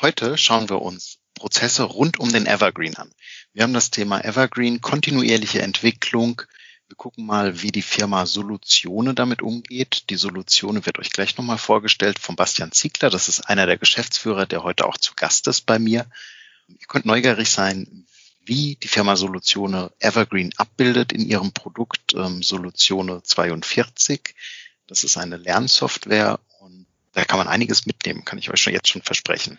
Heute schauen wir uns Prozesse rund um den Evergreen an. Wir haben das Thema Evergreen, kontinuierliche Entwicklung. Wir gucken mal, wie die Firma Solutione damit umgeht. Die Solutione wird euch gleich nochmal vorgestellt von Bastian Ziegler. Das ist einer der Geschäftsführer, der heute auch zu Gast ist bei mir. Ihr könnt neugierig sein, wie die Firma Solutione Evergreen abbildet in ihrem Produkt ähm, Solutione 42. Das ist eine Lernsoftware und da kann man einiges mitnehmen, kann ich euch schon jetzt schon versprechen.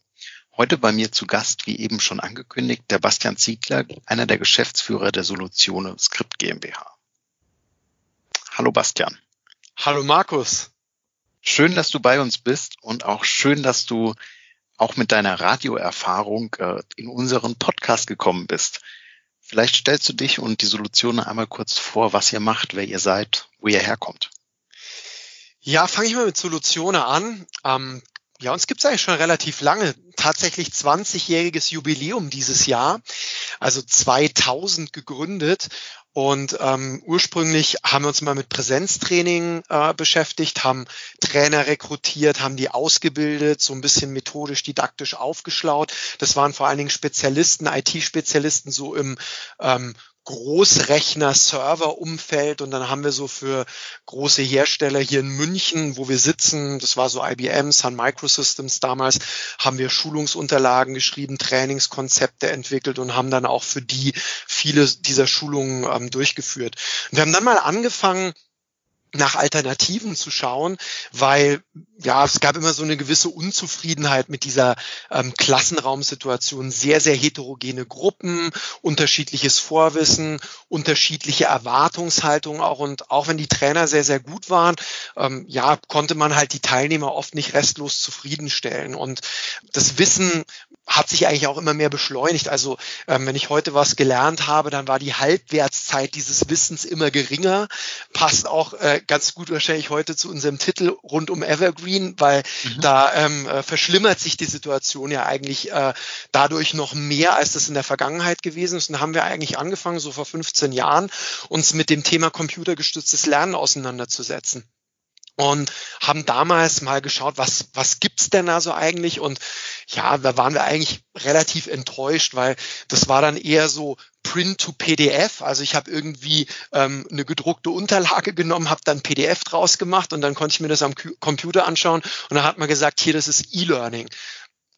Heute bei mir zu Gast, wie eben schon angekündigt, der Bastian Ziegler, einer der Geschäftsführer der Solutione Script GmbH. Hallo Bastian. Hallo Markus. Schön, dass du bei uns bist und auch schön, dass du auch mit deiner Radioerfahrung äh, in unseren Podcast gekommen bist. Vielleicht stellst du dich und die Solutione einmal kurz vor, was ihr macht, wer ihr seid, wo ihr herkommt. Ja, fange ich mal mit Solutione an. Ähm, ja, uns gibt es eigentlich schon relativ lange, tatsächlich 20-jähriges Jubiläum dieses Jahr, also 2000 gegründet. Und ähm, ursprünglich haben wir uns mal mit Präsenztraining äh, beschäftigt, haben Trainer rekrutiert, haben die ausgebildet, so ein bisschen methodisch, didaktisch aufgeschlaut. Das waren vor allen Dingen Spezialisten, IT-Spezialisten so im ähm, Großrechner-Server-Umfeld und dann haben wir so für große Hersteller hier in München, wo wir sitzen, das war so IBM, Sun Microsystems damals, haben wir Schulungsunterlagen geschrieben, Trainingskonzepte entwickelt und haben dann auch für die viele dieser Schulungen ähm, durchgeführt. wir haben dann mal angefangen, nach Alternativen zu schauen, weil ja, es gab immer so eine gewisse Unzufriedenheit mit dieser ähm, Klassenraumsituation, sehr, sehr heterogene Gruppen, unterschiedliches Vorwissen, unterschiedliche Erwartungshaltungen auch. Und auch wenn die Trainer sehr, sehr gut waren, ähm, ja, konnte man halt die Teilnehmer oft nicht restlos zufriedenstellen. Und das Wissen hat sich eigentlich auch immer mehr beschleunigt. Also ähm, wenn ich heute was gelernt habe, dann war die Halbwertszeit dieses Wissens immer geringer. Passt auch äh, ganz gut wahrscheinlich heute zu unserem Titel rund um Evergreen, weil mhm. da ähm, äh, verschlimmert sich die Situation ja eigentlich äh, dadurch noch mehr, als das in der Vergangenheit gewesen ist. Und haben wir eigentlich angefangen, so vor 15 Jahren, uns mit dem Thema computergestütztes Lernen auseinanderzusetzen und haben damals mal geschaut, was, was gibt's denn da so eigentlich? Und ja, da waren wir eigentlich relativ enttäuscht, weil das war dann eher so Print to PDF. Also ich habe irgendwie ähm, eine gedruckte Unterlage genommen, habe dann PDF draus gemacht und dann konnte ich mir das am Computer anschauen und dann hat man gesagt, hier, das ist E-Learning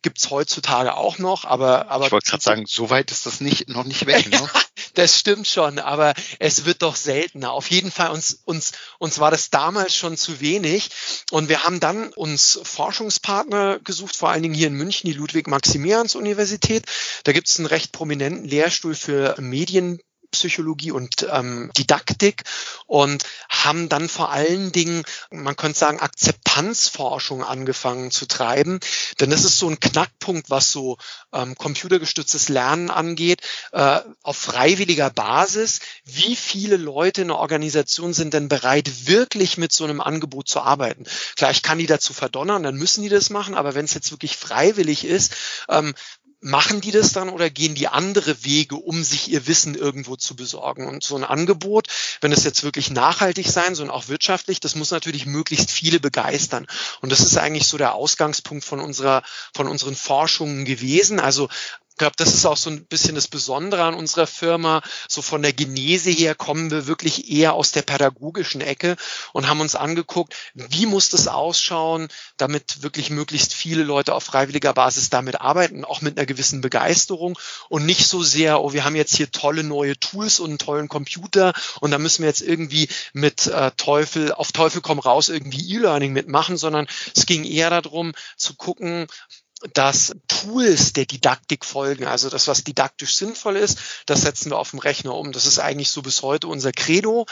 gibt's heutzutage auch noch, aber aber ich wollte gerade sagen, so weit ist das nicht noch nicht weg. Ne? das stimmt schon, aber es wird doch seltener. Auf jeden Fall uns uns uns war das damals schon zu wenig und wir haben dann uns Forschungspartner gesucht, vor allen Dingen hier in München die Ludwig Maximilians Universität. Da gibt's einen recht prominenten Lehrstuhl für Medien Psychologie und ähm, Didaktik und haben dann vor allen Dingen, man könnte sagen, Akzeptanzforschung angefangen zu treiben. Denn das ist so ein Knackpunkt, was so ähm, computergestütztes Lernen angeht, äh, auf freiwilliger Basis. Wie viele Leute in der Organisation sind denn bereit, wirklich mit so einem Angebot zu arbeiten? Vielleicht kann die dazu verdonnern, dann müssen die das machen, aber wenn es jetzt wirklich freiwillig ist, ähm, machen die das dann oder gehen die andere Wege, um sich ihr Wissen irgendwo zu besorgen? Und so ein Angebot, wenn es jetzt wirklich nachhaltig sein soll und auch wirtschaftlich, das muss natürlich möglichst viele begeistern. Und das ist eigentlich so der Ausgangspunkt von unserer, von unseren Forschungen gewesen. Also ich glaube, das ist auch so ein bisschen das Besondere an unserer Firma. So von der Genese her kommen wir wirklich eher aus der pädagogischen Ecke und haben uns angeguckt, wie muss das ausschauen, damit wirklich möglichst viele Leute auf freiwilliger Basis damit arbeiten, auch mit einer gewissen Begeisterung und nicht so sehr, oh, wir haben jetzt hier tolle neue Tools und einen tollen Computer und da müssen wir jetzt irgendwie mit äh, Teufel, auf Teufel komm raus irgendwie E-Learning mitmachen, sondern es ging eher darum zu gucken, dass Tools der Didaktik folgen, also das, was didaktisch sinnvoll ist, das setzen wir auf dem Rechner um. Das ist eigentlich so bis heute unser Credo.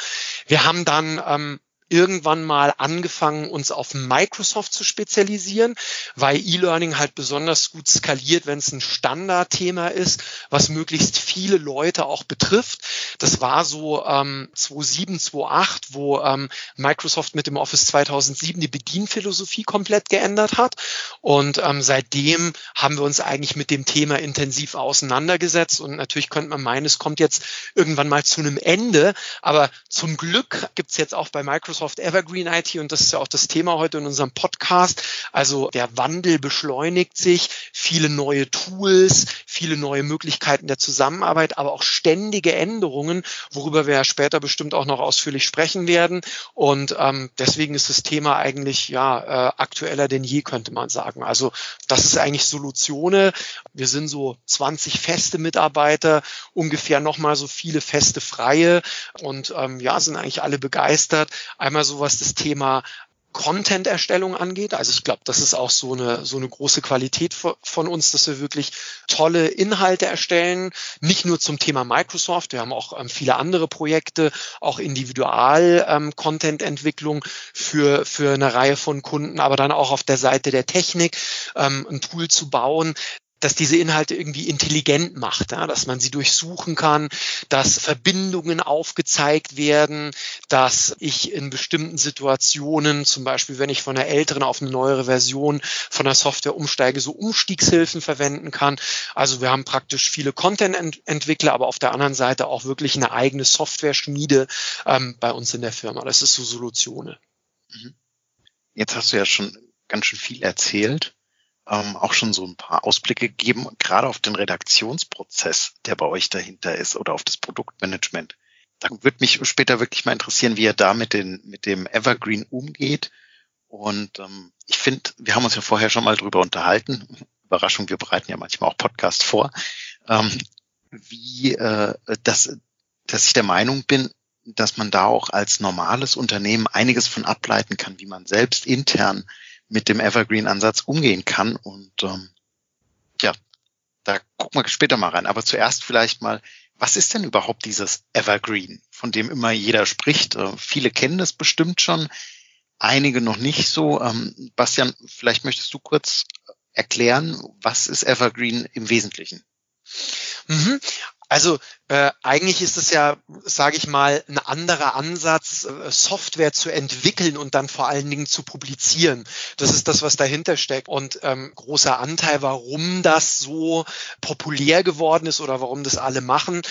Wir haben dann ähm, irgendwann mal angefangen, uns auf Microsoft zu spezialisieren, weil E-Learning halt besonders gut skaliert, wenn es ein Standardthema ist, was möglichst viele Leute auch betrifft. Das war so ähm, 2007, 2008, wo ähm, Microsoft mit dem Office 2007 die Bedienphilosophie komplett geändert hat. Und ähm, seitdem haben wir uns eigentlich mit dem Thema intensiv auseinandergesetzt. Und natürlich könnte man meinen, es kommt jetzt irgendwann mal zu einem Ende. Aber zum Glück gibt's jetzt auch bei Microsoft Evergreen IT und das ist ja auch das Thema heute in unserem Podcast. Also der Wandel beschleunigt sich, viele neue Tools, viele neue Möglichkeiten der Zusammenarbeit, aber auch ständige Änderungen, worüber wir ja später bestimmt auch noch ausführlich sprechen werden. Und ähm, deswegen ist das Thema eigentlich ja äh, aktueller denn je, könnte man sagen. Also das ist eigentlich Solutione. Wir sind so 20 feste Mitarbeiter, ungefähr nochmal so viele feste Freie und ähm, ja, sind eigentlich alle begeistert. Einmal so was das Thema Content-Erstellung angeht. Also ich glaube, das ist auch so eine, so eine große Qualität von uns, dass wir wirklich tolle Inhalte erstellen. Nicht nur zum Thema Microsoft. Wir haben auch ähm, viele andere Projekte, auch Individual-Content-Entwicklung ähm, für, für eine Reihe von Kunden, aber dann auch auf der Seite der Technik ähm, ein Tool zu bauen, dass diese Inhalte irgendwie intelligent macht, ja, dass man sie durchsuchen kann, dass Verbindungen aufgezeigt werden, dass ich in bestimmten Situationen, zum Beispiel wenn ich von einer älteren auf eine neuere Version von der Software umsteige, so Umstiegshilfen verwenden kann. Also wir haben praktisch viele Content-Entwickler, aber auf der anderen Seite auch wirklich eine eigene Software-Schmiede ähm, bei uns in der Firma. Das ist so Solutione. Mhm. Jetzt hast du ja schon ganz schön viel erzählt ähm, auch schon so ein paar Ausblicke gegeben, gerade auf den Redaktionsprozess, der bei euch dahinter ist oder auf das Produktmanagement. Da würde mich später wirklich mal interessieren, wie ihr da mit, den, mit dem Evergreen umgeht. Und ähm, ich finde, wir haben uns ja vorher schon mal drüber unterhalten. Überraschung, wir bereiten ja manchmal auch Podcasts vor. Ähm, wie äh, dass, dass ich der Meinung bin, dass man da auch als normales Unternehmen einiges von ableiten kann, wie man selbst intern mit dem Evergreen-Ansatz umgehen kann. Und ähm, ja, da gucken wir später mal rein. Aber zuerst vielleicht mal, was ist denn überhaupt dieses Evergreen, von dem immer jeder spricht? Äh, viele kennen es bestimmt schon, einige noch nicht so. Ähm, Bastian, vielleicht möchtest du kurz erklären, was ist Evergreen im Wesentlichen? Mhm. Also äh, eigentlich ist es ja, sage ich mal, ein anderer Ansatz, äh, Software zu entwickeln und dann vor allen Dingen zu publizieren. Das ist das, was dahinter steckt. Und ähm, großer Anteil, warum das so populär geworden ist oder warum das alle machen.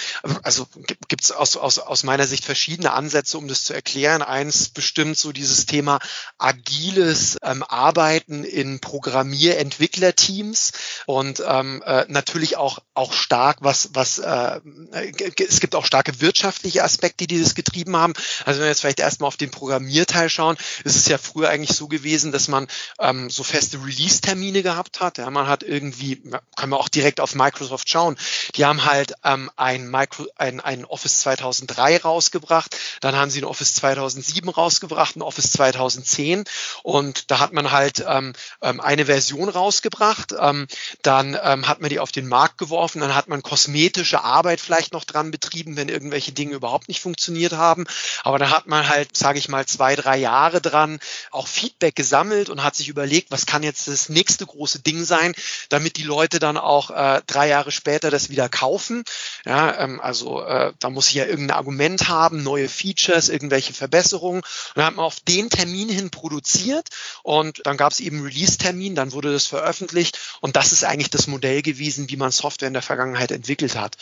Also gibt es aus, aus, aus meiner Sicht verschiedene Ansätze, um das zu erklären. Eins bestimmt so dieses Thema agiles ähm, Arbeiten in Programmierentwicklerteams und ähm, äh, natürlich auch, auch stark was, was äh, äh, es gibt auch starke wirtschaftliche Aspekte, die das getrieben haben. Also wenn wir jetzt vielleicht erstmal auf den Programmierteil schauen, ist es ja früher eigentlich so gewesen, dass man ähm, so feste Release-Termine gehabt hat. Ja, man hat irgendwie, können wir auch direkt auf Microsoft schauen, die haben halt ähm, ein, Micro, ein, ein Office 2003 rausgebracht, dann haben sie ein Office 2007 rausgebracht, ein Office 2010 und da hat man halt ähm, ähm, eine Version rausgebracht, ähm, dann ähm, hat man die auf den Markt geworfen, dann hat man kosmetische Arbeit vielleicht noch dran betrieben, wenn irgendwelche Dinge überhaupt nicht funktioniert haben. Aber da hat man halt, sage ich mal, zwei, drei Jahre dran auch Feedback gesammelt und hat sich überlegt, was kann jetzt das nächste große Ding sein, damit die Leute dann auch äh, drei Jahre später das wieder kaufen. Ja, ähm, also äh, da muss ich ja irgendein Argument haben, neue Features, irgendwelche Verbesserungen. Und dann hat man auf den Termin hin produziert und dann gab es eben Release-Termin, dann wurde das veröffentlicht und das ist eigentlich das Modell gewesen, wie man Software in der Vergangenheit entwickelt hat.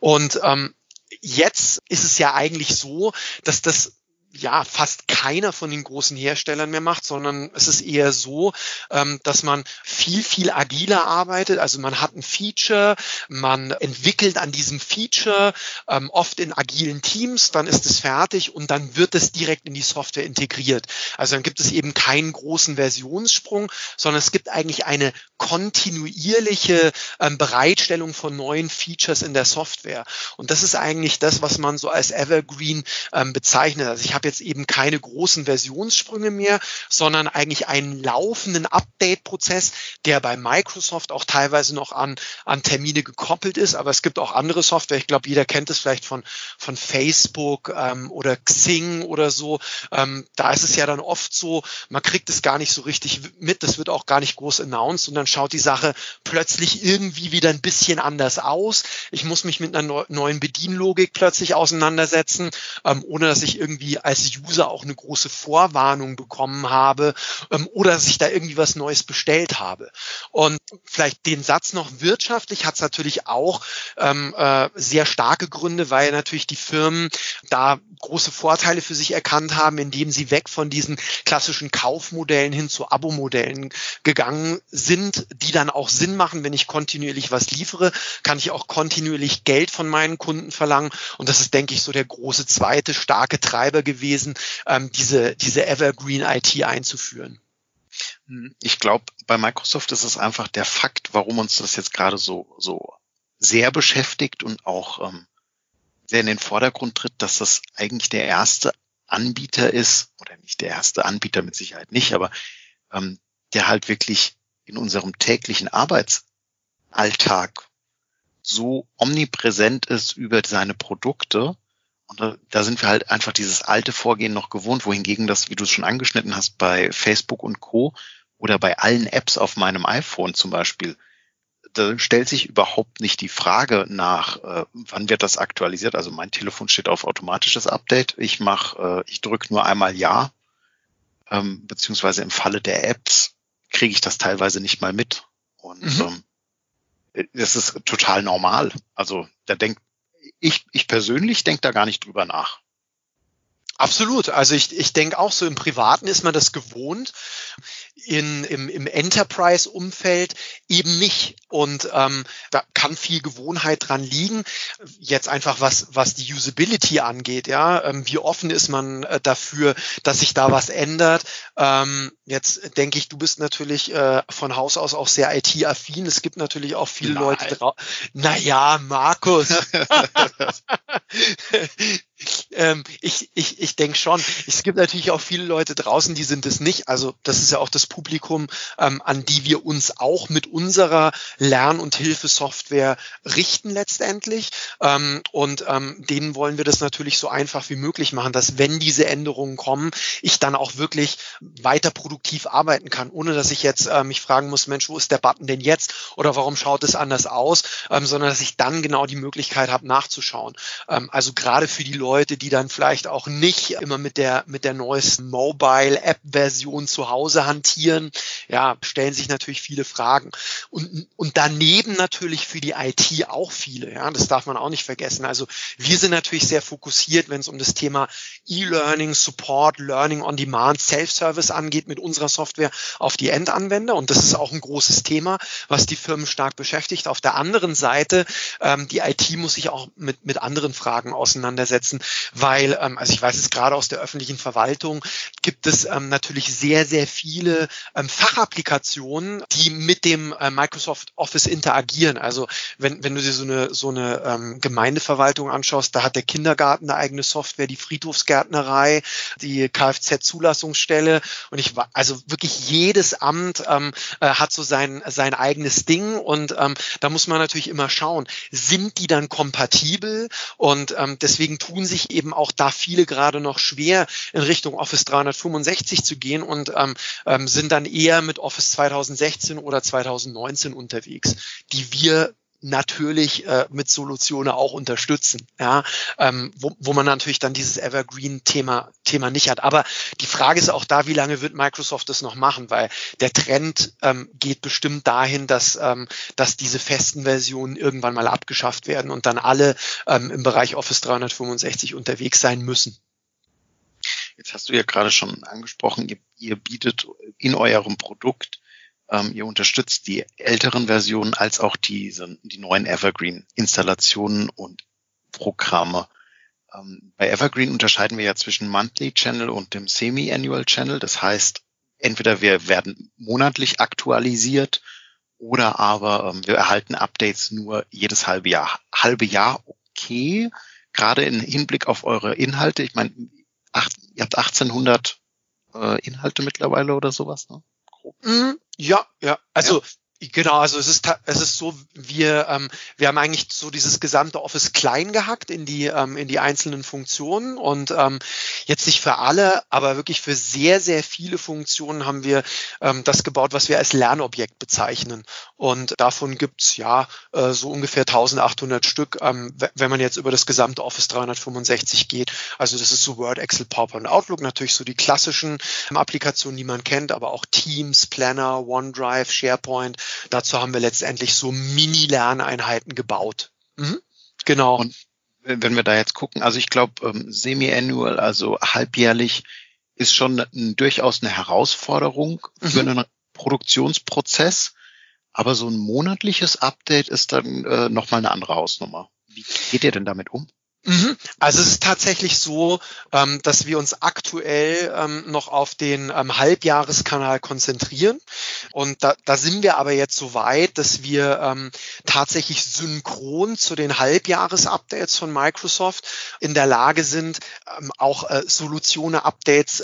Und ähm, jetzt ist es ja eigentlich so, dass das ja fast keiner von den großen Herstellern mehr macht, sondern es ist eher so, ähm, dass man viel, viel agiler arbeitet. Also man hat ein Feature, man entwickelt an diesem Feature, ähm, oft in agilen Teams, dann ist es fertig und dann wird es direkt in die Software integriert. Also dann gibt es eben keinen großen Versionssprung, sondern es gibt eigentlich eine kontinuierliche ähm, Bereitstellung von neuen Features in der Software. Und das ist eigentlich das, was man so als Evergreen bezeichnet. Also ich habe jetzt eben keine großen Versionssprünge mehr, sondern eigentlich einen laufenden Update-Prozess, der bei Microsoft auch teilweise noch an, an Termine gekoppelt ist. Aber es gibt auch andere Software. Ich glaube, jeder kennt es vielleicht von, von Facebook ähm, oder Xing oder so. Ähm, da ist es ja dann oft so, man kriegt es gar nicht so richtig mit. Das wird auch gar nicht groß announced und dann schaut die Sache plötzlich irgendwie wieder ein bisschen anders aus. Ich muss mich mit einer neuen Bedienlogik plötzlich auseinandersetzen, ähm, ohne dass ich irgendwie als User auch eine große Vorwarnung bekommen habe ähm, oder dass ich da irgendwie was Neues bestellt habe. Und vielleicht den Satz noch wirtschaftlich hat es natürlich auch ähm, äh, sehr starke Gründe, weil natürlich die Firmen da große Vorteile für sich erkannt haben, indem sie weg von diesen klassischen Kaufmodellen hin zu Abo-Modellen gegangen sind, die dann auch Sinn machen, wenn ich kontinuierlich was liefere, kann ich auch kontinuierlich Geld von meinen Kunden verlangen. Und das ist, denke ich, so der große zweite starke Treiber gewesen, ähm, diese, diese Evergreen IT einzuführen. Ich glaube, bei Microsoft ist es einfach der Fakt, warum uns das jetzt gerade so, so sehr beschäftigt und auch ähm, sehr in den Vordergrund tritt, dass das eigentlich der erste Anbieter ist, oder nicht der erste Anbieter mit Sicherheit nicht, aber ähm, der halt wirklich in unserem täglichen Arbeitsalltag so omnipräsent ist über seine Produkte. Und da, da sind wir halt einfach dieses alte Vorgehen noch gewohnt, wohingegen das, wie du es schon angeschnitten hast, bei Facebook und Co. oder bei allen Apps auf meinem iPhone zum Beispiel, da stellt sich überhaupt nicht die Frage nach, äh, wann wird das aktualisiert. Also mein Telefon steht auf automatisches Update. Ich mache, äh, ich drücke nur einmal Ja, ähm, beziehungsweise im Falle der Apps kriege ich das teilweise nicht mal mit. Und mhm. ähm, das ist total normal. Also da denkt ich, ich persönlich denke da gar nicht drüber nach. Absolut. Also ich, ich denke auch so im Privaten ist man das gewohnt in, im, im Enterprise-Umfeld eben nicht. Und ähm, da kann viel Gewohnheit dran liegen. Jetzt einfach was, was die Usability angeht, ja. Ähm, wie offen ist man äh, dafür, dass sich da was ändert? Ähm, jetzt denke ich, du bist natürlich äh, von Haus aus auch sehr IT-affin. Es gibt natürlich auch viele Nein. Leute draußen. Naja, Markus. ähm, ich ich, ich denke schon. Es gibt natürlich auch viele Leute draußen, die sind es nicht. Also das ist ja auch das Publikum, ähm, an die wir uns auch mit unserer Lern- und Hilfesoftware richten letztendlich. Ähm, und ähm, denen wollen wir das natürlich so einfach wie möglich machen, dass wenn diese Änderungen kommen, ich dann auch wirklich weiter produktiv arbeiten kann, ohne dass ich jetzt äh, mich fragen muss, Mensch, wo ist der Button denn jetzt oder warum schaut es anders aus, ähm, sondern dass ich dann genau die Möglichkeit habe, nachzuschauen. Ähm, also gerade für die Leute, die dann vielleicht auch nicht immer mit der mit der neuesten Mobile App Version zu Hause hantieren, ja, stellen sich natürlich viele Fragen. Und, und daneben natürlich für die IT auch viele, ja, das darf man auch nicht vergessen. Also wir sind natürlich sehr fokussiert, wenn es um das Thema E-Learning, Support, Learning on Demand, Self-Service angeht mit unserer Software auf die Endanwender. Und das ist auch ein großes Thema, was die Firmen stark beschäftigt. Auf der anderen Seite, ähm, die IT muss sich auch mit, mit anderen Fragen auseinandersetzen, weil, ähm, also ich weiß es gerade aus der öffentlichen Verwaltung, gibt es ähm, natürlich sehr, sehr viele ähm, Fachapplikationen, die mit dem äh, Microsoft Office interagieren. Also wenn, wenn du dir so eine, so eine ähm, Gemeindeverwaltung anschaust, da hat der Kindergarten eine eigene Software, die Friedhofsgärtnerei, die Kfz-Zulassungsstelle. Und ich war, also wirklich jedes Amt ähm, äh, hat so sein, sein eigenes Ding. Und ähm, da muss man natürlich immer schauen, sind die dann kompatibel? Und ähm, deswegen tun sich eben auch da viele gerade noch schwer in Richtung Office 365 zu gehen und ähm, ähm, sind dann eher mit Office 2016 oder 2019 unterwegs, die wir natürlich äh, mit Solutionen auch unterstützen, ja, ähm, wo, wo man natürlich dann dieses Evergreen-Thema Thema nicht hat. Aber die Frage ist auch da, wie lange wird Microsoft das noch machen, weil der Trend ähm, geht bestimmt dahin, dass, ähm, dass diese festen Versionen irgendwann mal abgeschafft werden und dann alle ähm, im Bereich Office 365 unterwegs sein müssen. Jetzt hast du ja gerade schon angesprochen, ihr, ihr bietet in eurem Produkt ähm, ihr unterstützt die älteren Versionen als auch diese, die neuen Evergreen-Installationen und Programme. Ähm, bei Evergreen unterscheiden wir ja zwischen Monthly Channel und dem Semi-Annual Channel. Das heißt, entweder wir werden monatlich aktualisiert oder aber ähm, wir erhalten Updates nur jedes halbe Jahr. Halbe Jahr okay, gerade im Hinblick auf eure Inhalte. Ich meine, ihr habt 1800 äh, Inhalte mittlerweile oder sowas, ne? Grob. Ja, ja. Also ja. Genau, also es ist es ist so, wir ähm, wir haben eigentlich so dieses gesamte Office klein gehackt in die ähm, in die einzelnen Funktionen und ähm, jetzt nicht für alle, aber wirklich für sehr sehr viele Funktionen haben wir ähm, das gebaut, was wir als Lernobjekt bezeichnen und davon gibt's ja äh, so ungefähr 1800 Stück, ähm, wenn man jetzt über das gesamte Office 365 geht. Also das ist so Word, Excel, PowerPoint, Outlook natürlich so die klassischen ähm, Applikationen, die man kennt, aber auch Teams, Planner, OneDrive, SharePoint Dazu haben wir letztendlich so Mini-Lerneinheiten gebaut. Mhm. Genau. Und wenn wir da jetzt gucken, also ich glaube, ähm, semi-annual, also halbjährlich, ist schon ein, durchaus eine Herausforderung mhm. für einen Produktionsprozess. Aber so ein monatliches Update ist dann äh, nochmal eine andere Hausnummer. Wie geht ihr denn damit um? Mhm. Also es ist tatsächlich so, ähm, dass wir uns aktuell ähm, noch auf den ähm, Halbjahreskanal konzentrieren. Und da, da sind wir aber jetzt so weit, dass wir tatsächlich synchron zu den Halbjahresupdates von Microsoft in der Lage sind, auch äh, Solutionen-Updates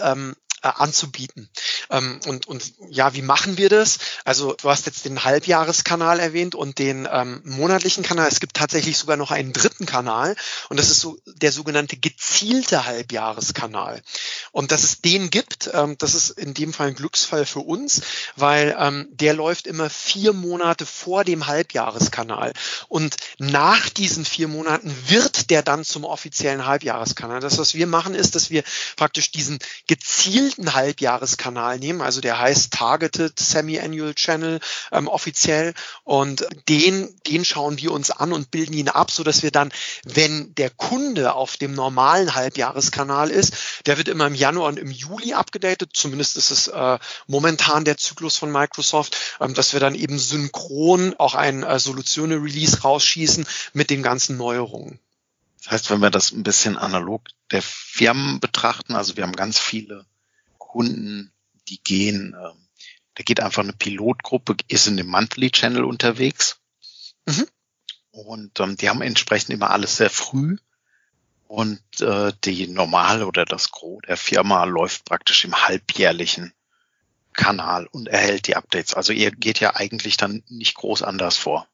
äh, anzubieten. Ähm, und, und ja, wie machen wir das? Also du hast jetzt den Halbjahreskanal erwähnt und den ähm, monatlichen Kanal. Es gibt tatsächlich sogar noch einen dritten Kanal und das ist so der sogenannte gezielte Halbjahreskanal. Und dass es den gibt, ähm, das ist in dem Fall ein Glücksfall für uns, weil ähm, der läuft immer vier Monate vor dem Halbjahreskanal. Und nach diesen vier Monaten wird der dann zum offiziellen Halbjahreskanal. Das, was wir machen, ist, dass wir praktisch diesen gezielten Halbjahreskanal nehmen, also der heißt Targeted Semi-Annual Channel ähm, offiziell. Und den, den schauen wir uns an und bilden ihn ab, so wir dann, wenn der Kunde auf dem normalen Halbjahreskanal ist, der wird immer im Januar und im Juli abgedatet, zumindest ist es äh, momentan der Zyklus von Microsoft, ähm, dass wir dann eben synchron auch ein äh, Solutionen-Release rausschießen mit den ganzen Neuerungen. Das heißt, wenn wir das ein bisschen analog der Firmen betrachten, also wir haben ganz viele Kunden, die gehen, äh, da geht einfach eine Pilotgruppe, ist in dem Monthly Channel unterwegs. Mhm. Und ähm, die haben entsprechend immer alles sehr früh. Und äh, die normale oder das Gros der Firma läuft praktisch im halbjährlichen Kanal und erhält die Updates. Also ihr geht ja eigentlich dann nicht groß anders vor.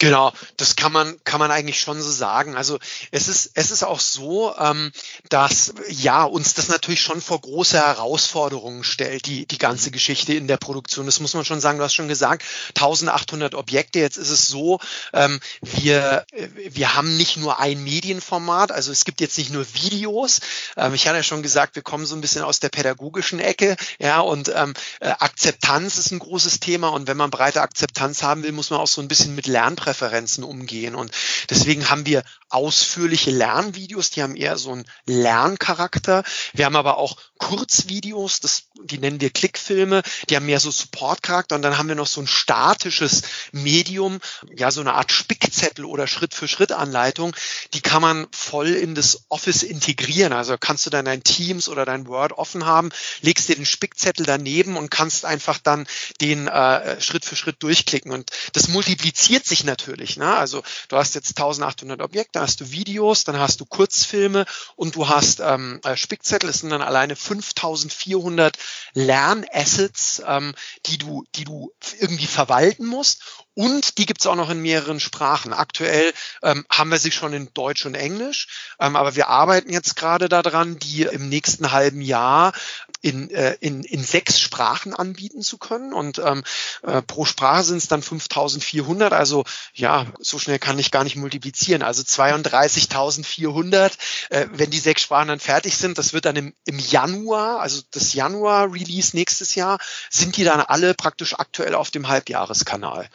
Genau, das kann man kann man eigentlich schon so sagen. Also es ist es ist auch so, ähm, dass ja uns das natürlich schon vor große Herausforderungen stellt, die die ganze Geschichte in der Produktion. Das muss man schon sagen. Du hast schon gesagt, 1800 Objekte. Jetzt ist es so, ähm, wir wir haben nicht nur ein Medienformat. Also es gibt jetzt nicht nur Videos. Ähm, ich hatte ja schon gesagt, wir kommen so ein bisschen aus der pädagogischen Ecke, ja und ähm, äh, Akzeptanz ist ein großes Thema. Und wenn man breite Akzeptanz haben will, muss man auch so ein bisschen mit Lernpräferenzen Suchpräferenzen umgehen. Und deswegen haben wir ausführliche Lernvideos, die haben eher so einen Lerncharakter. Wir haben aber auch Kurzvideos, das, die nennen wir Klickfilme, die haben mehr so Supportcharakter. Und dann haben wir noch so ein statisches Medium, ja, so eine Art Spickzettel oder Schritt-für-Schritt-Anleitung. Die kann man voll in das Office integrieren. Also kannst du dann dein Teams oder dein Word offen haben, legst dir den Spickzettel daneben und kannst einfach dann den äh, Schritt für Schritt durchklicken. Und das multipliziert sich natürlich. Ne? Also du hast jetzt 1800 Objekte, hast du Videos, dann hast du Kurzfilme und du hast ähm, äh, Spickzettel. Es sind dann alleine 5400 Lernassets, ähm, die du, die du irgendwie verwalten musst. Und die gibt's auch noch in mehreren Sprachen. Aktuell ähm, haben wir sie schon in Deutsch und Englisch, ähm, aber wir arbeiten jetzt gerade daran, die im nächsten halben Jahr in, äh, in, in sechs Sprachen anbieten zu können. Und ähm, äh, pro Sprache sind es dann 5400. Also ja, so schnell kann ich gar nicht multiplizieren. Also 32.400, äh, wenn die sechs Sprachen dann fertig sind. Das wird dann im, im Januar, also das Januar-Release nächstes Jahr, sind die dann alle praktisch aktuell auf dem Halbjahreskanal.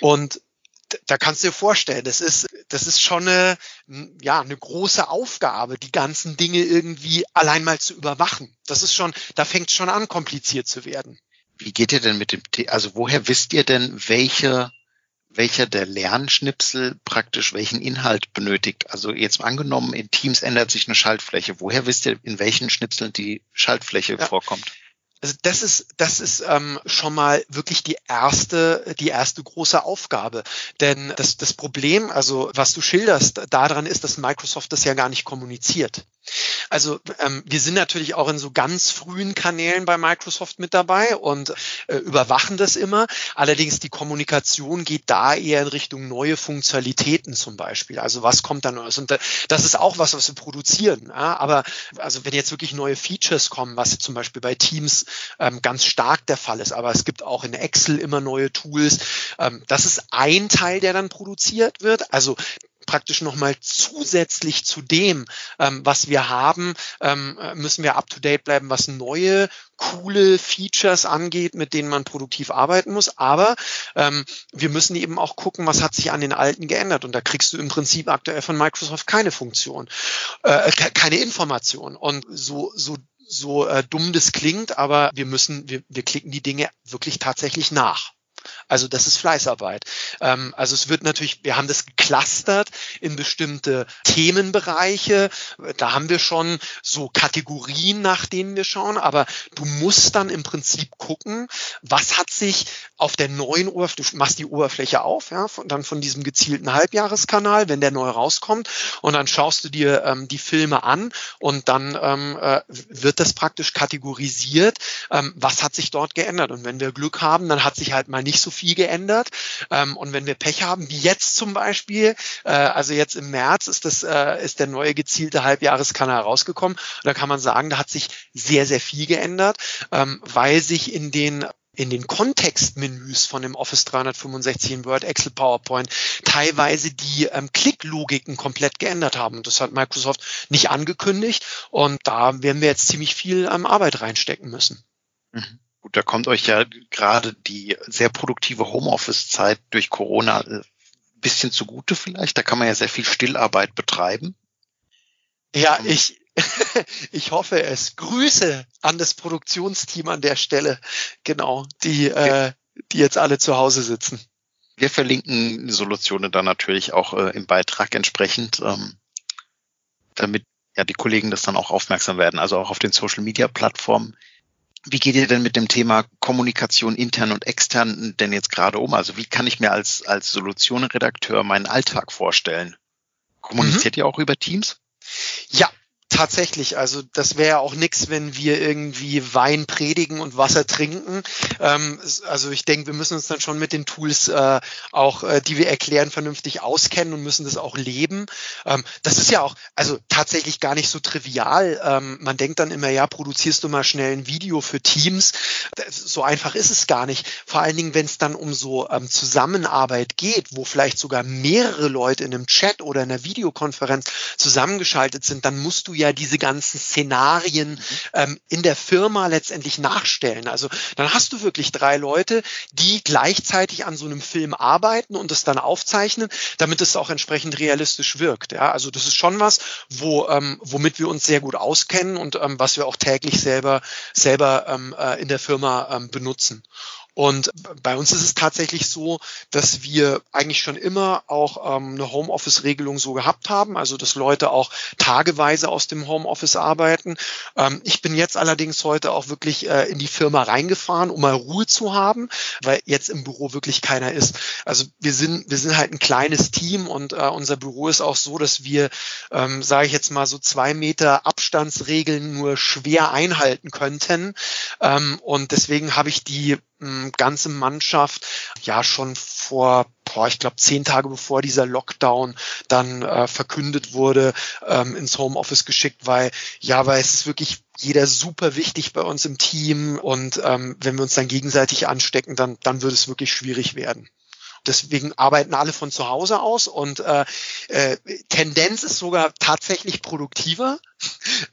Und da kannst du dir vorstellen, das ist, das ist schon eine, ja, eine große Aufgabe, die ganzen Dinge irgendwie allein mal zu überwachen. Das ist schon, da fängt schon an, kompliziert zu werden. Wie geht ihr denn mit dem, also woher wisst ihr denn, welche, welcher der Lernschnipsel praktisch welchen Inhalt benötigt? Also jetzt angenommen, in Teams ändert sich eine Schaltfläche. Woher wisst ihr, in welchen Schnipseln die Schaltfläche ja. vorkommt? Also das ist, das ist ähm, schon mal wirklich die erste, die erste große Aufgabe. Denn das, das Problem, also was du schilderst, daran ist, dass Microsoft das ja gar nicht kommuniziert. Also ähm, wir sind natürlich auch in so ganz frühen Kanälen bei Microsoft mit dabei und äh, überwachen das immer. Allerdings die Kommunikation geht da eher in Richtung neue Funktionalitäten zum Beispiel. Also was kommt da Neues? Und das ist auch was, was wir produzieren. Ja? Aber also wenn jetzt wirklich neue Features kommen, was zum Beispiel bei Teams ähm, ganz stark der Fall ist, aber es gibt auch in Excel immer neue Tools. Ähm, das ist ein Teil, der dann produziert wird. Also praktisch nochmal zusätzlich zu dem, ähm, was wir haben, ähm, müssen wir up-to-date bleiben, was neue, coole Features angeht, mit denen man produktiv arbeiten muss. Aber ähm, wir müssen eben auch gucken, was hat sich an den alten geändert. Und da kriegst du im Prinzip aktuell von Microsoft keine Funktion, äh, keine Information. Und so, so so äh, dumm das klingt, aber wir müssen, wir, wir klicken die Dinge wirklich tatsächlich nach. Also das ist Fleißarbeit. Ähm, also es wird natürlich, wir haben das geclustert in bestimmte Themenbereiche. Da haben wir schon so Kategorien, nach denen wir schauen, aber du musst dann im Prinzip gucken, was hat sich auf der neuen Oberfläche, du machst die Oberfläche auf, ja, von, dann von diesem gezielten Halbjahreskanal, wenn der neu rauskommt, und dann schaust du dir ähm, die Filme an und dann ähm, äh, wird das praktisch kategorisiert, ähm, was hat sich dort geändert. Und wenn wir Glück haben, dann hat sich halt mal nicht so viel geändert. Ähm, und wenn wir Pech haben, wie jetzt zum Beispiel, äh, also jetzt im März ist das äh, ist der neue gezielte Halbjahreskanal rausgekommen. Und da kann man sagen, da hat sich sehr sehr viel geändert, ähm, weil sich in den in den Kontextmenüs von dem Office 365 in Word, Excel, PowerPoint teilweise die ähm, Klicklogiken komplett geändert haben. Das hat Microsoft nicht angekündigt. Und da werden wir jetzt ziemlich viel ähm, Arbeit reinstecken müssen. Mhm. Gut, da kommt euch ja gerade die sehr produktive Homeoffice-Zeit durch Corona ein äh, bisschen zugute vielleicht. Da kann man ja sehr viel Stillarbeit betreiben. Ja, ich, ich hoffe es. Grüße an das Produktionsteam an der Stelle. Genau, die, äh, die jetzt alle zu Hause sitzen. Wir verlinken Solutionen dann natürlich auch äh, im Beitrag entsprechend, ähm, damit ja die Kollegen das dann auch aufmerksam werden. Also auch auf den Social Media Plattformen wie geht ihr denn mit dem Thema Kommunikation intern und extern denn jetzt gerade um? Also wie kann ich mir als, als Solutionenredakteur meinen Alltag vorstellen? Kommuniziert mhm. ihr auch über Teams? Ja, tatsächlich. Also das wäre auch nix, wenn wir irgendwie Wein predigen und Wasser trinken. Ähm, also ich denke, wir müssen uns dann schon mit den Tools äh, auch, äh, die wir erklären, vernünftig auskennen und müssen das auch leben. Ähm, das ist ja auch, also tatsächlich gar nicht so trivial. Ähm, man denkt dann immer, ja, produzierst du mal schnell ein Video für Teams. So einfach ist es gar nicht. Vor allen Dingen, wenn es dann um so ähm, Zusammenarbeit geht, wo vielleicht sogar mehrere Leute in einem Chat oder in einer Videokonferenz zusammengeschaltet sind, dann musst du ja ja diese ganzen Szenarien mhm. ähm, in der Firma letztendlich nachstellen. Also dann hast du wirklich drei Leute, die gleichzeitig an so einem Film arbeiten und es dann aufzeichnen, damit es auch entsprechend realistisch wirkt. Ja, also das ist schon was, wo, ähm, womit wir uns sehr gut auskennen und ähm, was wir auch täglich selber selber ähm, äh, in der Firma ähm, benutzen. Und bei uns ist es tatsächlich so, dass wir eigentlich schon immer auch ähm, eine Homeoffice-Regelung so gehabt haben, also dass Leute auch tageweise aus dem Homeoffice arbeiten. Ähm, ich bin jetzt allerdings heute auch wirklich äh, in die Firma reingefahren, um mal Ruhe zu haben, weil jetzt im Büro wirklich keiner ist. Also wir sind, wir sind halt ein kleines Team und äh, unser Büro ist auch so, dass wir, ähm, sage ich jetzt mal, so zwei Meter Abstandsregeln nur schwer einhalten könnten. Ähm, und deswegen habe ich die ganze Mannschaft ja schon vor, boah, ich glaube, zehn Tage bevor dieser Lockdown dann äh, verkündet wurde, ähm, ins Homeoffice geschickt, weil ja, weil es ist wirklich jeder super wichtig bei uns im Team und ähm, wenn wir uns dann gegenseitig anstecken, dann, dann wird es wirklich schwierig werden. Deswegen arbeiten alle von zu Hause aus und äh, äh, Tendenz ist sogar tatsächlich produktiver.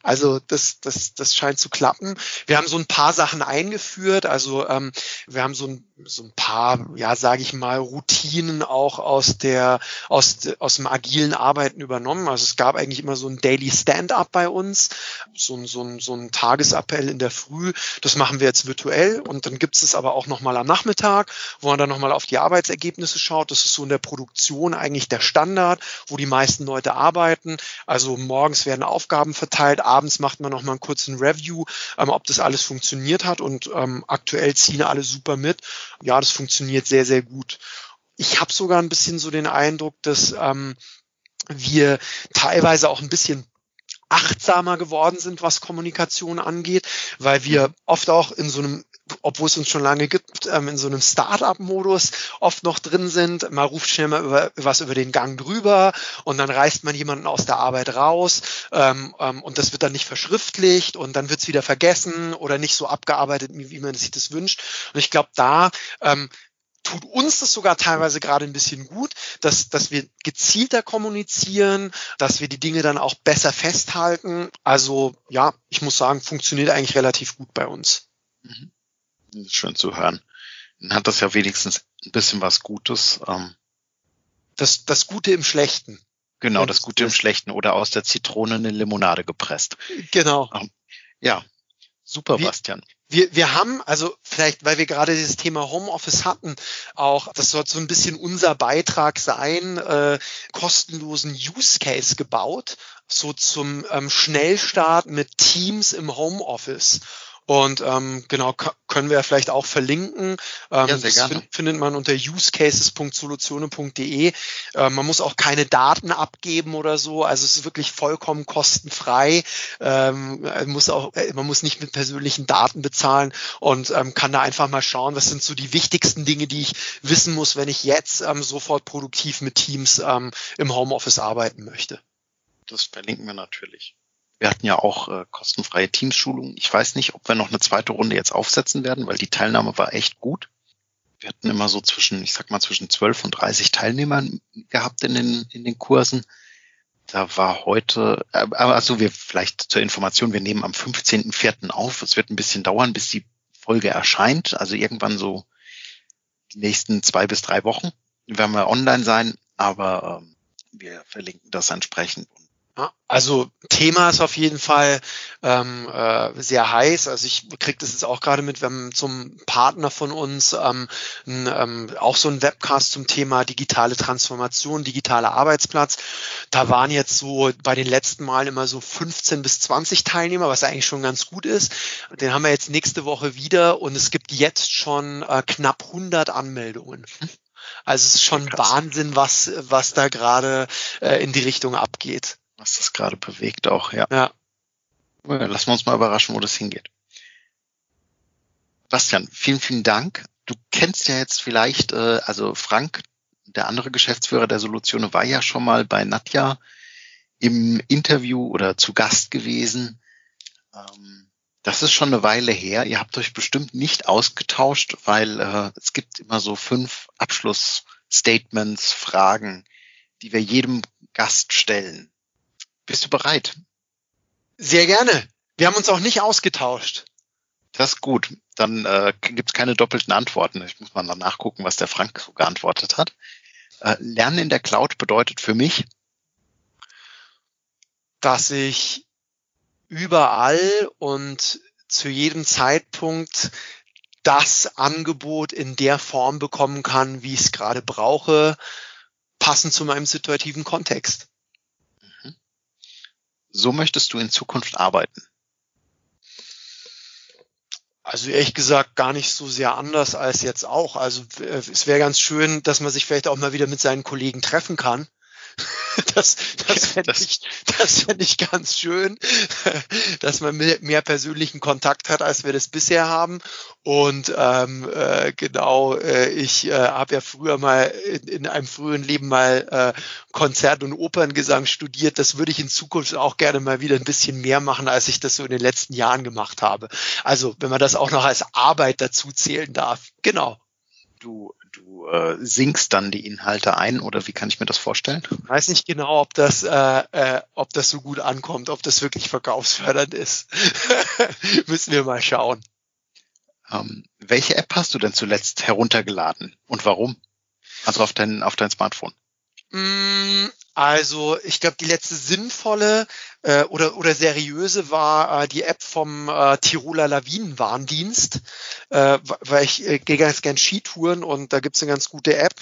Also das, das, das scheint zu klappen. Wir haben so ein paar Sachen eingeführt. Also ähm, wir haben so ein, so ein paar, ja, sage ich mal, Routinen auch aus der aus, aus dem agilen Arbeiten übernommen. Also es gab eigentlich immer so ein Daily Stand-up bei uns, so ein, so ein, so ein Tagesappell in der Früh. Das machen wir jetzt virtuell und dann gibt es aber auch nochmal am Nachmittag, wo man dann nochmal auf die Arbeitsergebnisse schaut. Das ist so in der Produktion eigentlich der Standard, wo die meisten Leute arbeiten. Also morgens werden Aufgaben verteilt. Abends macht man noch mal einen kurzen Review, ähm, ob das alles funktioniert hat. Und ähm, aktuell ziehen alle super mit. Ja, das funktioniert sehr, sehr gut. Ich habe sogar ein bisschen so den Eindruck, dass ähm, wir teilweise auch ein bisschen achtsamer geworden sind, was Kommunikation angeht, weil wir oft auch in so einem obwohl es uns schon lange gibt, ähm, in so einem Start-up-Modus oft noch drin sind. Man ruft schnell mal über, was über den Gang drüber und dann reißt man jemanden aus der Arbeit raus ähm, ähm, und das wird dann nicht verschriftlicht und dann wird es wieder vergessen oder nicht so abgearbeitet, wie, man sich das wünscht. Und ich glaube, da ähm, tut uns das sogar teilweise gerade ein bisschen gut, dass, dass wir gezielter kommunizieren, dass wir die Dinge dann auch besser festhalten. Also ja, ich muss sagen, funktioniert eigentlich relativ gut bei uns. Mhm. Schön zu hören. Dann hat das ja wenigstens ein bisschen was Gutes. Ähm das, das Gute im Schlechten. Genau, das Gute im Schlechten oder aus der Zitrone eine Limonade gepresst. Genau. Ähm, ja, super, Bastian wir, wir haben, also vielleicht, weil wir gerade dieses Thema Homeoffice hatten, auch, das soll so ein bisschen unser Beitrag sein, äh, kostenlosen Use Case gebaut, so zum ähm, Schnellstart mit Teams im Homeoffice. Und ähm, genau, können wir vielleicht auch verlinken. Ähm, ja, sehr gerne. findet man unter usecases.solutionen.de. Äh, man muss auch keine Daten abgeben oder so. Also es ist wirklich vollkommen kostenfrei. Ähm, muss auch, äh, man muss nicht mit persönlichen Daten bezahlen und ähm, kann da einfach mal schauen, was sind so die wichtigsten Dinge, die ich wissen muss, wenn ich jetzt ähm, sofort produktiv mit Teams ähm, im Homeoffice arbeiten möchte. Das verlinken wir natürlich. Wir hatten ja auch äh, kostenfreie Teamschulungen. Ich weiß nicht, ob wir noch eine zweite Runde jetzt aufsetzen werden, weil die Teilnahme war echt gut. Wir hatten immer so zwischen, ich sag mal, zwischen 12 und 30 Teilnehmern gehabt in den, in den Kursen. Da war heute, äh, also wir vielleicht zur Information, wir nehmen am 15.04. auf. Es wird ein bisschen dauern, bis die Folge erscheint. Also irgendwann so die nächsten zwei bis drei Wochen werden wir online sein, aber ähm, wir verlinken das entsprechend. Also Thema ist auf jeden Fall ähm, äh, sehr heiß. Also ich kriege das jetzt auch gerade mit, haben zum Partner von uns ähm, n, ähm, auch so ein Webcast zum Thema digitale Transformation, digitaler Arbeitsplatz. Da waren jetzt so bei den letzten Malen immer so 15 bis 20 Teilnehmer, was eigentlich schon ganz gut ist. Den haben wir jetzt nächste Woche wieder und es gibt jetzt schon äh, knapp 100 Anmeldungen. Also es ist schon Wahnsinn, was, was da gerade äh, in die Richtung abgeht was das gerade bewegt auch, ja. ja. Lassen wir uns mal überraschen, wo das hingeht. Bastian, vielen, vielen Dank. Du kennst ja jetzt vielleicht, äh, also Frank, der andere Geschäftsführer der Solution, war ja schon mal bei Nadja im Interview oder zu Gast gewesen. Ähm, das ist schon eine Weile her. Ihr habt euch bestimmt nicht ausgetauscht, weil äh, es gibt immer so fünf Abschlussstatements, Fragen, die wir jedem Gast stellen. Bist du bereit? Sehr gerne. Wir haben uns auch nicht ausgetauscht. Das ist gut. Dann äh, gibt es keine doppelten Antworten. Ich muss mal nachgucken, was der Frank so geantwortet hat. Äh, Lernen in der Cloud bedeutet für mich, dass ich überall und zu jedem Zeitpunkt das Angebot in der Form bekommen kann, wie ich es gerade brauche, passend zu meinem situativen Kontext so möchtest du in Zukunft arbeiten? Also ehrlich gesagt gar nicht so sehr anders als jetzt auch. Also äh, es wäre ganz schön, dass man sich vielleicht auch mal wieder mit seinen Kollegen treffen kann Das, das fände ich, das fänd ich ganz schön, dass man mehr persönlichen Kontakt hat, als wir das bisher haben. Und ähm, äh, genau, äh, ich äh, habe ja früher mal in, in, einem früheren Leben mal äh, Konzert- und Operngesang studiert. Das würde ich in Zukunft auch gerne mal wieder ein bisschen mehr machen, als ich das so in den letzten Jahren gemacht habe. Also wenn man das auch noch als Arbeit dazu zählen darf. Genau. Du du äh, singst dann die Inhalte ein oder wie kann ich mir das vorstellen? Ich weiß nicht genau, ob das, äh, äh, ob das so gut ankommt, ob das wirklich verkaufsfördernd ist. Müssen wir mal schauen. Ähm, welche App hast du denn zuletzt heruntergeladen und warum? Also auf dein, auf dein Smartphone? Mm, also ich glaube, die letzte sinnvolle äh, oder, oder seriöse war äh, die App vom äh, Tiroler Lawinenwarndienst, äh, weil ich äh, gehe ganz gern Skitouren und da gibt's eine ganz gute App,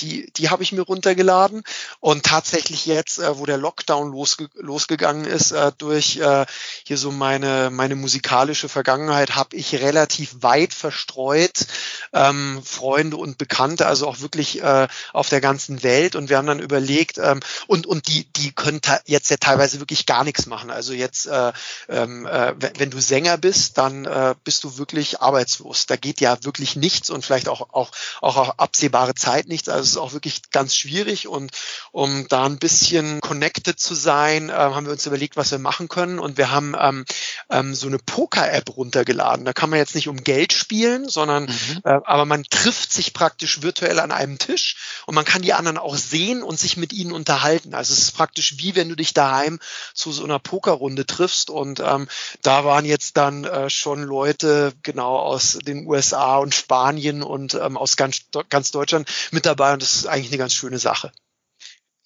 die, die habe ich mir runtergeladen. Und tatsächlich jetzt, äh, wo der Lockdown losge losgegangen ist, äh, durch äh, hier so meine, meine musikalische Vergangenheit, habe ich relativ weit verstreut ähm, Freunde und Bekannte, also auch wirklich äh, auf der ganzen Welt. Und wir haben dann überlegt ähm, und, und die, die können jetzt ja teilweise wirklich gar gar nichts machen. Also jetzt, äh, ähm, äh, wenn du Sänger bist, dann äh, bist du wirklich arbeitslos. Da geht ja wirklich nichts und vielleicht auch, auch, auch auf absehbare Zeit nichts. Also es ist auch wirklich ganz schwierig und um da ein bisschen connected zu sein, äh, haben wir uns überlegt, was wir machen können und wir haben ähm, ähm, so eine Poker-App runtergeladen. Da kann man jetzt nicht um Geld spielen, sondern mhm. äh, aber man trifft sich praktisch virtuell an einem Tisch und man kann die anderen auch sehen und sich mit ihnen unterhalten. Also es ist praktisch wie wenn du dich daheim zu so einer Pokerrunde triffst und ähm, da waren jetzt dann äh, schon Leute genau aus den USA und Spanien und ähm, aus ganz, ganz Deutschland mit dabei und das ist eigentlich eine ganz schöne Sache.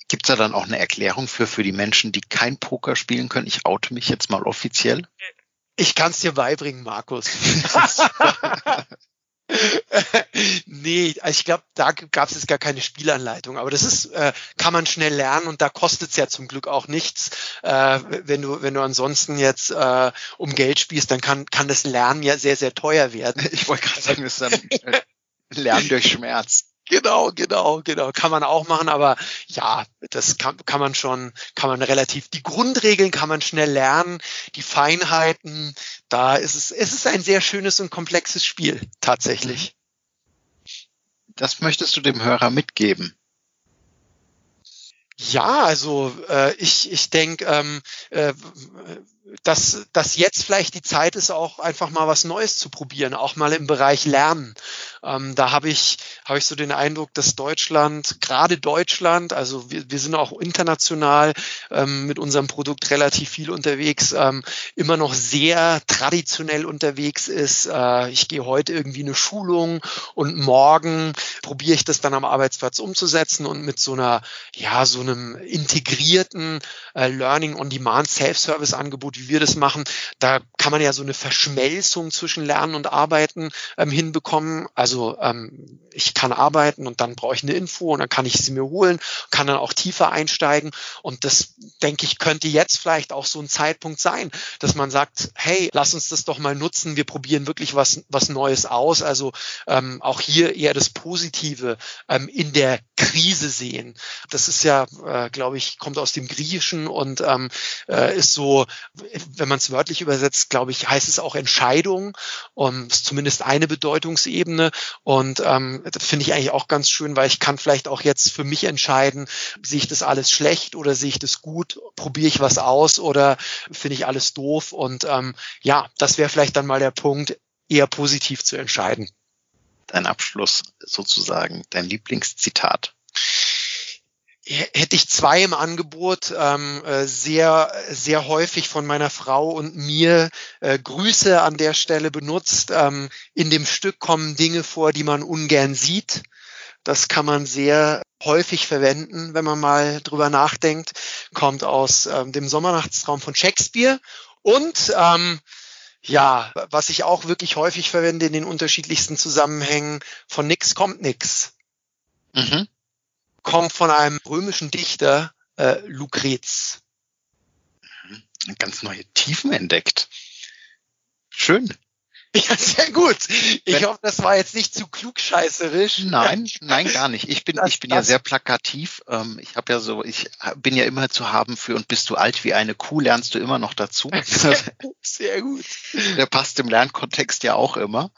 Gibt es da dann auch eine Erklärung für, für die Menschen, die kein Poker spielen können? Ich oute mich jetzt mal offiziell. Ich kann es dir beibringen, Markus. nee, ich glaube, da gab es jetzt gar keine Spielanleitung, aber das ist, äh, kann man schnell lernen und da kostet es ja zum Glück auch nichts. Äh, wenn du, wenn du ansonsten jetzt äh, um Geld spielst, dann kann, kann das Lernen ja sehr, sehr teuer werden. Ich wollte gerade sagen, das ist dann Lernen durch Schmerz. Genau, genau, genau. Kann man auch machen, aber ja, das kann, kann man schon, kann man relativ, die Grundregeln kann man schnell lernen, die Feinheiten, da ist es, es ist ein sehr schönes und komplexes Spiel, tatsächlich. Das möchtest du dem Hörer mitgeben? Ja, also äh, ich, ich denke, ähm, äh, dass, dass jetzt vielleicht die Zeit ist, auch einfach mal was Neues zu probieren, auch mal im Bereich Lernen. Ähm, da habe ich, habe ich so den Eindruck, dass Deutschland, gerade Deutschland, also wir, wir sind auch international ähm, mit unserem Produkt relativ viel unterwegs, ähm, immer noch sehr traditionell unterwegs ist. Äh, ich gehe heute irgendwie eine Schulung und morgen probiere ich das dann am Arbeitsplatz umzusetzen und mit so einer, ja, so einem integrierten äh, Learning on Demand Self-Service Angebot wie wir das machen, da kann man ja so eine Verschmelzung zwischen Lernen und Arbeiten ähm, hinbekommen. Also ähm, ich kann arbeiten und dann brauche ich eine Info und dann kann ich sie mir holen, kann dann auch tiefer einsteigen. Und das, denke ich, könnte jetzt vielleicht auch so ein Zeitpunkt sein, dass man sagt, hey, lass uns das doch mal nutzen, wir probieren wirklich was, was Neues aus. Also ähm, auch hier eher das Positive ähm, in der Krise sehen. Das ist ja, äh, glaube ich, kommt aus dem Griechischen und ähm, äh, ist so, wenn man es wörtlich übersetzt, glaube ich, heißt es auch Entscheidung. Und ist zumindest eine Bedeutungsebene. Und ähm, das finde ich eigentlich auch ganz schön, weil ich kann vielleicht auch jetzt für mich entscheiden, sehe ich das alles schlecht oder sehe ich das gut, probiere ich was aus oder finde ich alles doof. Und ähm, ja, das wäre vielleicht dann mal der Punkt, eher positiv zu entscheiden. Dein Abschluss sozusagen, dein Lieblingszitat hätte ich zwei im Angebot, ähm, äh, sehr, sehr häufig von meiner Frau und mir äh, Grüße an der Stelle benutzt. Ähm, in dem Stück kommen Dinge vor, die man ungern sieht. Das kann man sehr häufig verwenden, wenn man mal drüber nachdenkt. Kommt aus ähm, dem Sommernachtstraum von Shakespeare. Und ähm, ja, was ich auch wirklich häufig verwende in den unterschiedlichsten Zusammenhängen, von nix kommt nix. Mhm kommt von einem römischen Dichter, äh, Lucrez. Mhm. Ganz neue Tiefen entdeckt. Schön. Ja, sehr gut. Ich Wenn, hoffe, das war jetzt nicht zu klugscheißerisch. Nein, nein, gar nicht. Ich bin, das, ich bin ja sehr plakativ. Ähm, ich habe ja so, ich bin ja immer zu haben für und bist du alt wie eine Kuh, lernst du immer noch dazu. Sehr, sehr gut. Der passt im Lernkontext ja auch immer.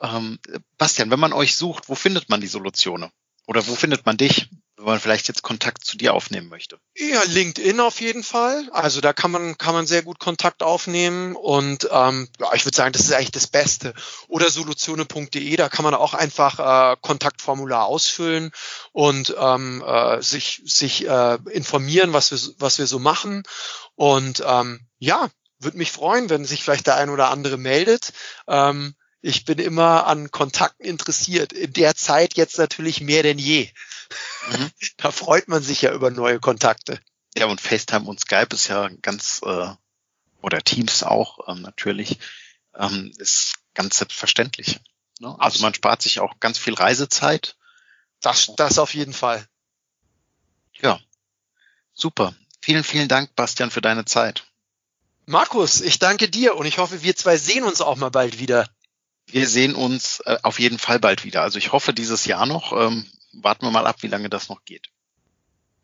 Ähm, Bastian, wenn man euch sucht, wo findet man die Solutionen? Oder wo findet man dich, wenn man vielleicht jetzt Kontakt zu dir aufnehmen möchte? Ja, LinkedIn auf jeden Fall. Also da kann man kann man sehr gut Kontakt aufnehmen und ähm, ja, ich würde sagen, das ist eigentlich das Beste. Oder solutione.de, da kann man auch einfach äh, Kontaktformular ausfüllen und ähm, äh, sich sich äh, informieren, was wir was wir so machen. Und ähm, ja, würde mich freuen, wenn sich vielleicht der ein oder andere meldet. Ähm, ich bin immer an Kontakten interessiert. In der Zeit jetzt natürlich mehr denn je. Mhm. Da freut man sich ja über neue Kontakte. Ja, und FaceTime und Skype ist ja ganz, äh, oder Teams auch ähm, natürlich, ähm, ist ganz selbstverständlich. Ne? Also man spart sich auch ganz viel Reisezeit. Das, das auf jeden Fall. Ja, super. Vielen, vielen Dank, Bastian, für deine Zeit. Markus, ich danke dir und ich hoffe, wir zwei sehen uns auch mal bald wieder wir sehen uns äh, auf jeden Fall bald wieder. Also ich hoffe dieses Jahr noch. Ähm, warten wir mal ab, wie lange das noch geht.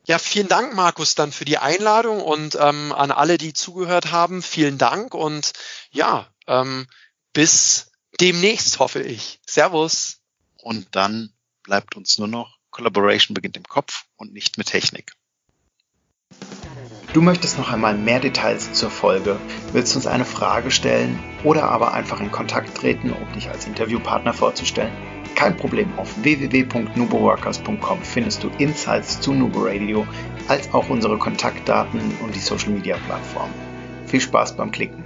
Ja, vielen Dank, Markus, dann für die Einladung und ähm, an alle, die zugehört haben, vielen Dank und ja, ähm, bis demnächst, hoffe ich. Servus. Und dann bleibt uns nur noch, Collaboration beginnt im Kopf und nicht mit Technik. Du möchtest noch einmal mehr Details zur Folge, willst uns eine Frage stellen oder aber einfach in Kontakt treten, um dich als Interviewpartner vorzustellen? Kein Problem, auf www.nuboworkers.com findest du Insights zu Nubo Radio, als auch unsere Kontaktdaten und die Social Media Plattform. Viel Spaß beim Klicken.